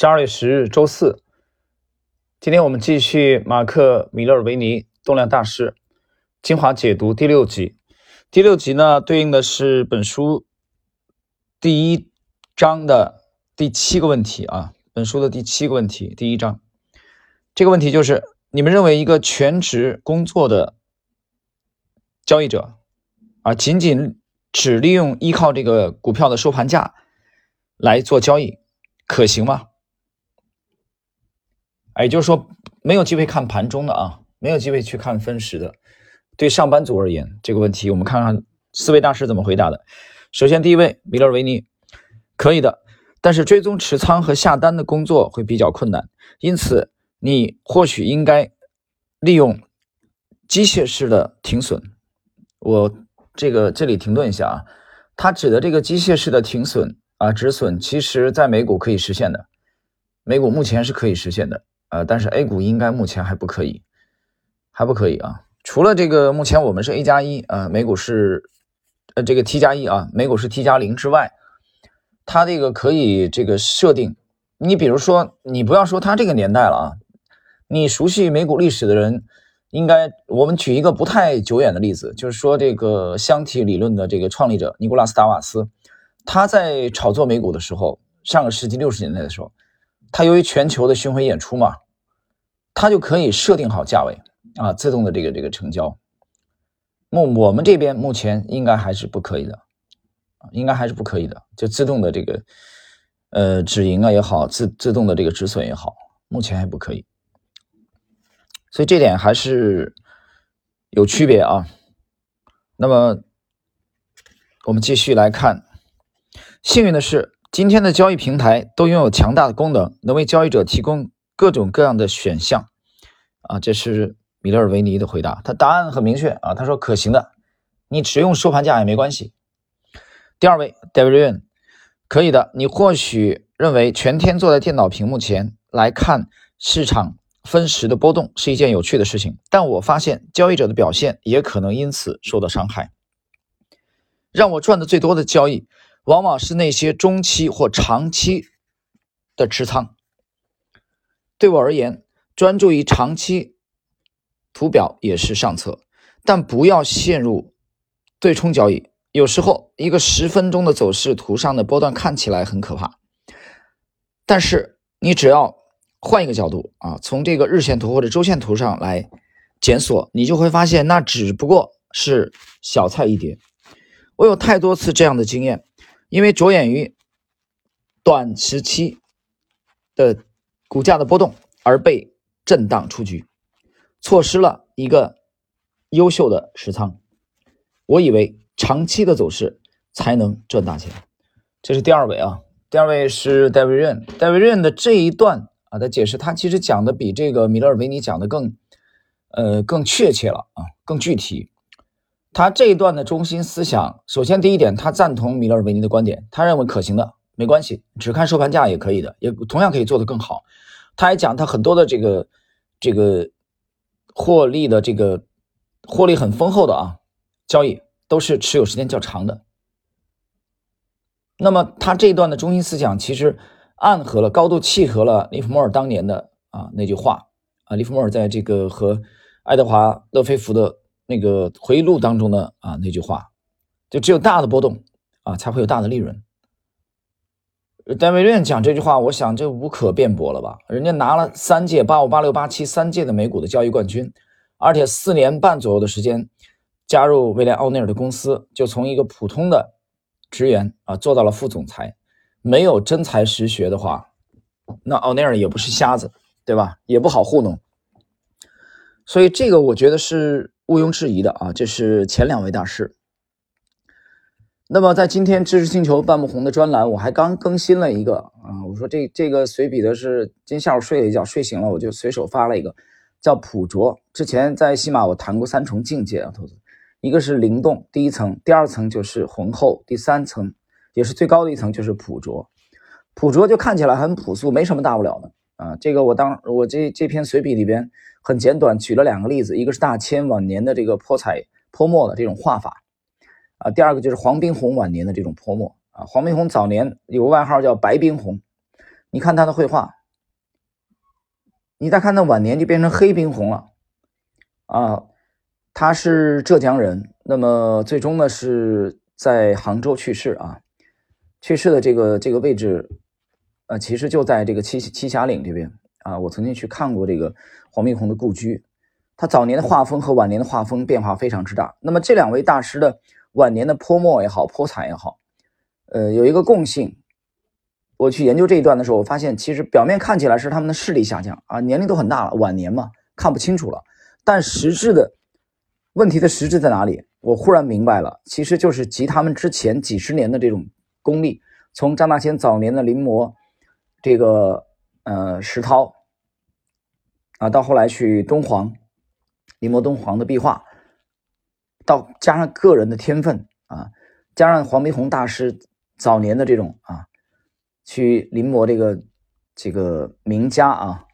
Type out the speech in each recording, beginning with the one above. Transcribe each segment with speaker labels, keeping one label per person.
Speaker 1: 十二月十日，周四。今天我们继续马克·米勒维尼《动量大师》精华解读第六集。第六集呢，对应的是本书第一章的第七个问题啊。本书的第七个问题，第一章，这个问题就是：你们认为一个全职工作的交易者啊，仅仅只利用依靠这个股票的收盘价来做交易，可行吗？也就是说，没有机会看盘中的啊，没有机会去看分时的。对上班族而言，这个问题我们看看四位大师怎么回答的。首先，第一位米勒维尼，可以的，但是追踪持仓和下单的工作会比较困难，因此你或许应该利用机械式的停损。我这个这里停顿一下啊，他指的这个机械式的停损啊止损，其实在美股可以实现的，美股目前是可以实现的。呃，但是 A 股应该目前还不可以，还不可以啊。除了这个，目前我们是 A 加一啊，美股是呃这个 T 加一啊，美股是 T 加零之外，它这个可以这个设定。你比如说，你不要说它这个年代了啊，你熟悉美股历史的人，应该我们举一个不太久远的例子，就是说这个箱体理论的这个创立者尼古拉斯达瓦斯，他在炒作美股的时候，上个世纪六十年代的时候。它由于全球的巡回演出嘛，它就可以设定好价位啊，自动的这个这个成交。目我们这边目前应该还是不可以的，应该还是不可以的，就自动的这个呃止盈啊也好，自自动的这个止损也好，目前还不可以。所以这点还是有区别啊。那么我们继续来看，幸运的是。今天的交易平台都拥有强大的功能，能为交易者提供各种各样的选项。啊，这是米勒尔维尼的回答，他答案很明确啊，他说可行的，你只用收盘价也没关系。第二位，David Ryan，可以的，你或许认为全天坐在电脑屏幕前来看市场分时的波动是一件有趣的事情，但我发现交易者的表现也可能因此受到伤害。让我赚的最多的交易。往往是那些中期或长期的持仓。对我而言，专注于长期图表也是上策，但不要陷入对冲交易。有时候，一个十分钟的走势图上的波段看起来很可怕，但是你只要换一个角度啊，从这个日线图或者周线图上来检索，你就会发现那只不过是小菜一碟。我有太多次这样的经验。因为着眼于短时期的股价的波动而被震荡出局，错失了一个优秀的持仓。我以为长期的走势才能赚大钱。这是第二位啊，第二位是戴维任。戴维任的这一段啊的解释，他其实讲的比这个米勒尔维尼讲的更呃更确切了啊，更具体。他这一段的中心思想，首先第一点，他赞同米勒尔维尼的观点，他认为可行的，没关系，只看收盘价也可以的，也同样可以做得更好。他还讲他很多的这个这个获利的这个获利很丰厚的啊交易都是持有时间较长的。那么他这一段的中心思想其实暗合了，高度契合了利弗莫尔当年的啊那句话啊，利弗莫尔在这个和爱德华勒菲弗的。那个回忆录当中的啊那句话，就只有大的波动啊才会有大的利润。戴维略讲这句话，我想这无可辩驳了吧？人家拿了三届八五八六八七三届的美股的交易冠军，而且四年半左右的时间加入威廉奥内尔的公司，就从一个普通的职员啊做到了副总裁。没有真才实学的话，那奥内尔也不是瞎子，对吧？也不好糊弄。所以这个我觉得是。毋庸置疑的啊，这是前两位大师。那么在今天知识星球半木红的专栏，我还刚更新了一个啊，我说这这个随笔的是今天下午睡了一觉，睡醒了我就随手发了一个，叫朴拙。之前在西马我谈过三重境界啊，投资，一个是灵动，第一层，第二层就是浑厚，第三层也是最高的一层就是朴拙。朴拙就看起来很朴素，没什么大不了的。啊，这个我当我这这篇随笔里边很简短，举了两个例子，一个是大千晚年的这个泼彩泼墨的这种画法，啊，第二个就是黄宾虹晚年的这种泼墨啊。黄宾虹早年有个外号叫白宾虹，你看他的绘画，你再看他晚年就变成黑宾虹了啊。他是浙江人，那么最终呢是在杭州去世啊。去世的这个这个位置，呃，其实就在这个七七侠岭这边啊。我曾经去看过这个黄宾虹的故居，他早年的画风和晚年的画风变化非常之大。那么这两位大师的晚年的泼墨也好，泼彩也好，呃，有一个共性。我去研究这一段的时候，我发现其实表面看起来是他们的视力下降啊，年龄都很大了，晚年嘛，看不清楚了。但实质的问题的实质在哪里？我忽然明白了，其实就是集他们之前几十年的这种功力，从张大千早年的临摹这个呃石涛啊，到后来去敦煌临摹敦煌的壁画，到加上个人的天分啊，加上黄宾虹大师早年的这种啊。去临摹这个这个名家啊，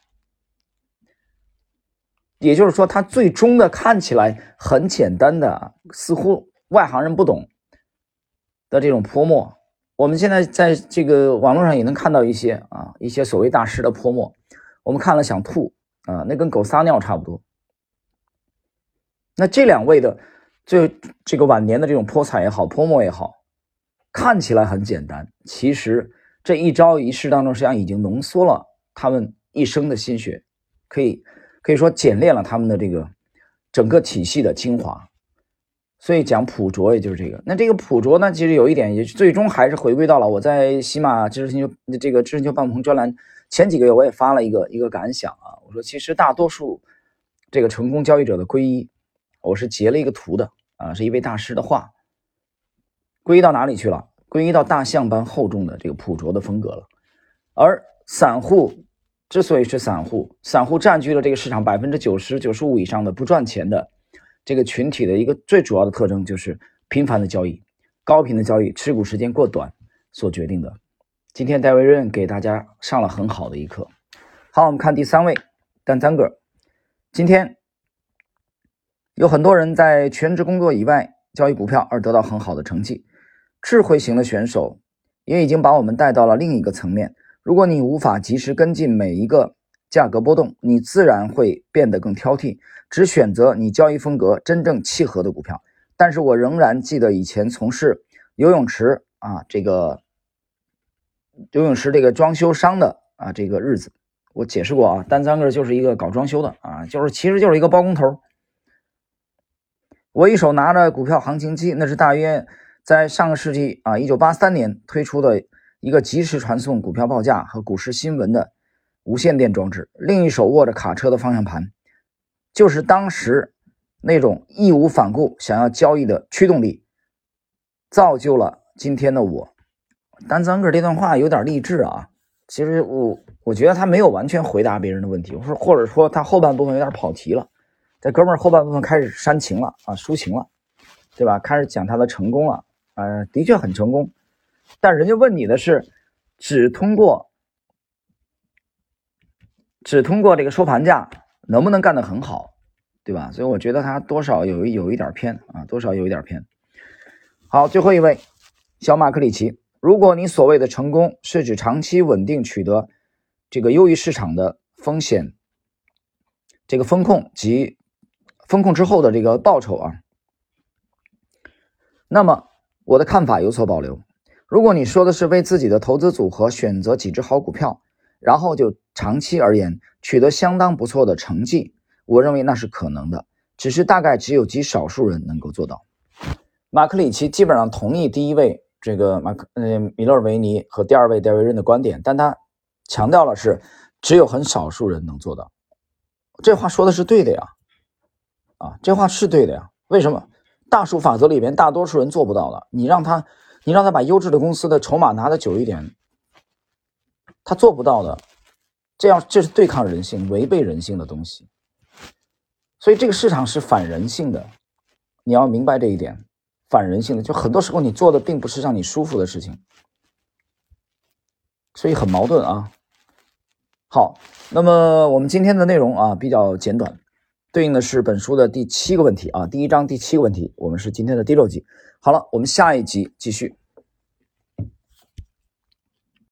Speaker 1: 也就是说，他最终的看起来很简单的，似乎外行人不懂的这种泼墨，我们现在在这个网络上也能看到一些啊，一些所谓大师的泼墨，我们看了想吐啊，那跟狗撒尿差不多。那这两位的最这个晚年的这种泼彩也好，泼墨也好，看起来很简单，其实。这一招一式当中，实际上已经浓缩了他们一生的心血，可以可以说简练了他们的这个整个体系的精华。所以讲朴拙，也就是这个。那这个朴拙呢，其实有一点，也最终还是回归到了我在喜马知识星球这个知识星球半鹏专栏前几个月，我也发了一个一个感想啊，我说其实大多数这个成功交易者的皈依，我是截了一个图的啊，是一位大师的画，皈依到哪里去了？归依到大象般厚重的这个朴拙的风格了，而散户之所以是散户，散户占据了这个市场百分之九十九十五以上的不赚钱的这个群体的一个最主要的特征就是频繁的交易、高频的交易、持股时间过短所决定的。今天戴维润给大家上了很好的一课。好，我们看第三位丹赞格。今天有很多人在全职工作以外交易股票而得到很好的成绩。智慧型的选手也已经把我们带到了另一个层面。如果你无法及时跟进每一个价格波动，你自然会变得更挑剔，只选择你交易风格真正契合的股票。但是我仍然记得以前从事游泳池啊，这个游泳池这个装修商的啊这个日子，我解释过啊，单三个就是一个搞装修的啊，就是其实就是一个包工头。我一手拿着股票行情机，那是大约。在上个世纪啊，一九八三年推出的一个即时传送股票报价和股市新闻的无线电装置，另一手握着卡车的方向盘，就是当时那种义无反顾想要交易的驱动力，造就了今天的我。丹桑格这段话有点励志啊，其实我我觉得他没有完全回答别人的问题，或或者说他后半部分有点跑题了，这哥们儿后半部分开始煽情了啊，抒情了，对吧？开始讲他的成功了。呃，的确很成功，但人家问你的是，只通过只通过这个收盘价能不能干得很好，对吧？所以我觉得他多少有有一点偏啊，多少有一点偏。好，最后一位小马克里奇，如果你所谓的成功是指长期稳定取得这个优于市场的风险，这个风控及风控之后的这个报酬啊，那么。我的看法有所保留。如果你说的是为自己的投资组合选择几只好股票，然后就长期而言取得相当不错的成绩，我认为那是可能的，只是大概只有极少数人能够做到。马克里奇基本上同意第一位这个马克呃米勒维尼和第二位戴维润的观点，但他强调了是只有很少数人能做到。这话说的是对的呀，啊，这话是对的呀，为什么？大数法则里边，大多数人做不到的。你让他，你让他把优质的公司的筹码拿得久一点，他做不到的。这样，这是对抗人性、违背人性的东西。所以，这个市场是反人性的。你要明白这一点，反人性的，就很多时候你做的并不是让你舒服的事情，所以很矛盾啊。好，那么我们今天的内容啊比较简短。对应的是本书的第七个问题啊，第一章第七个问题，我们是今天的第六集。好了，我们下一集继续。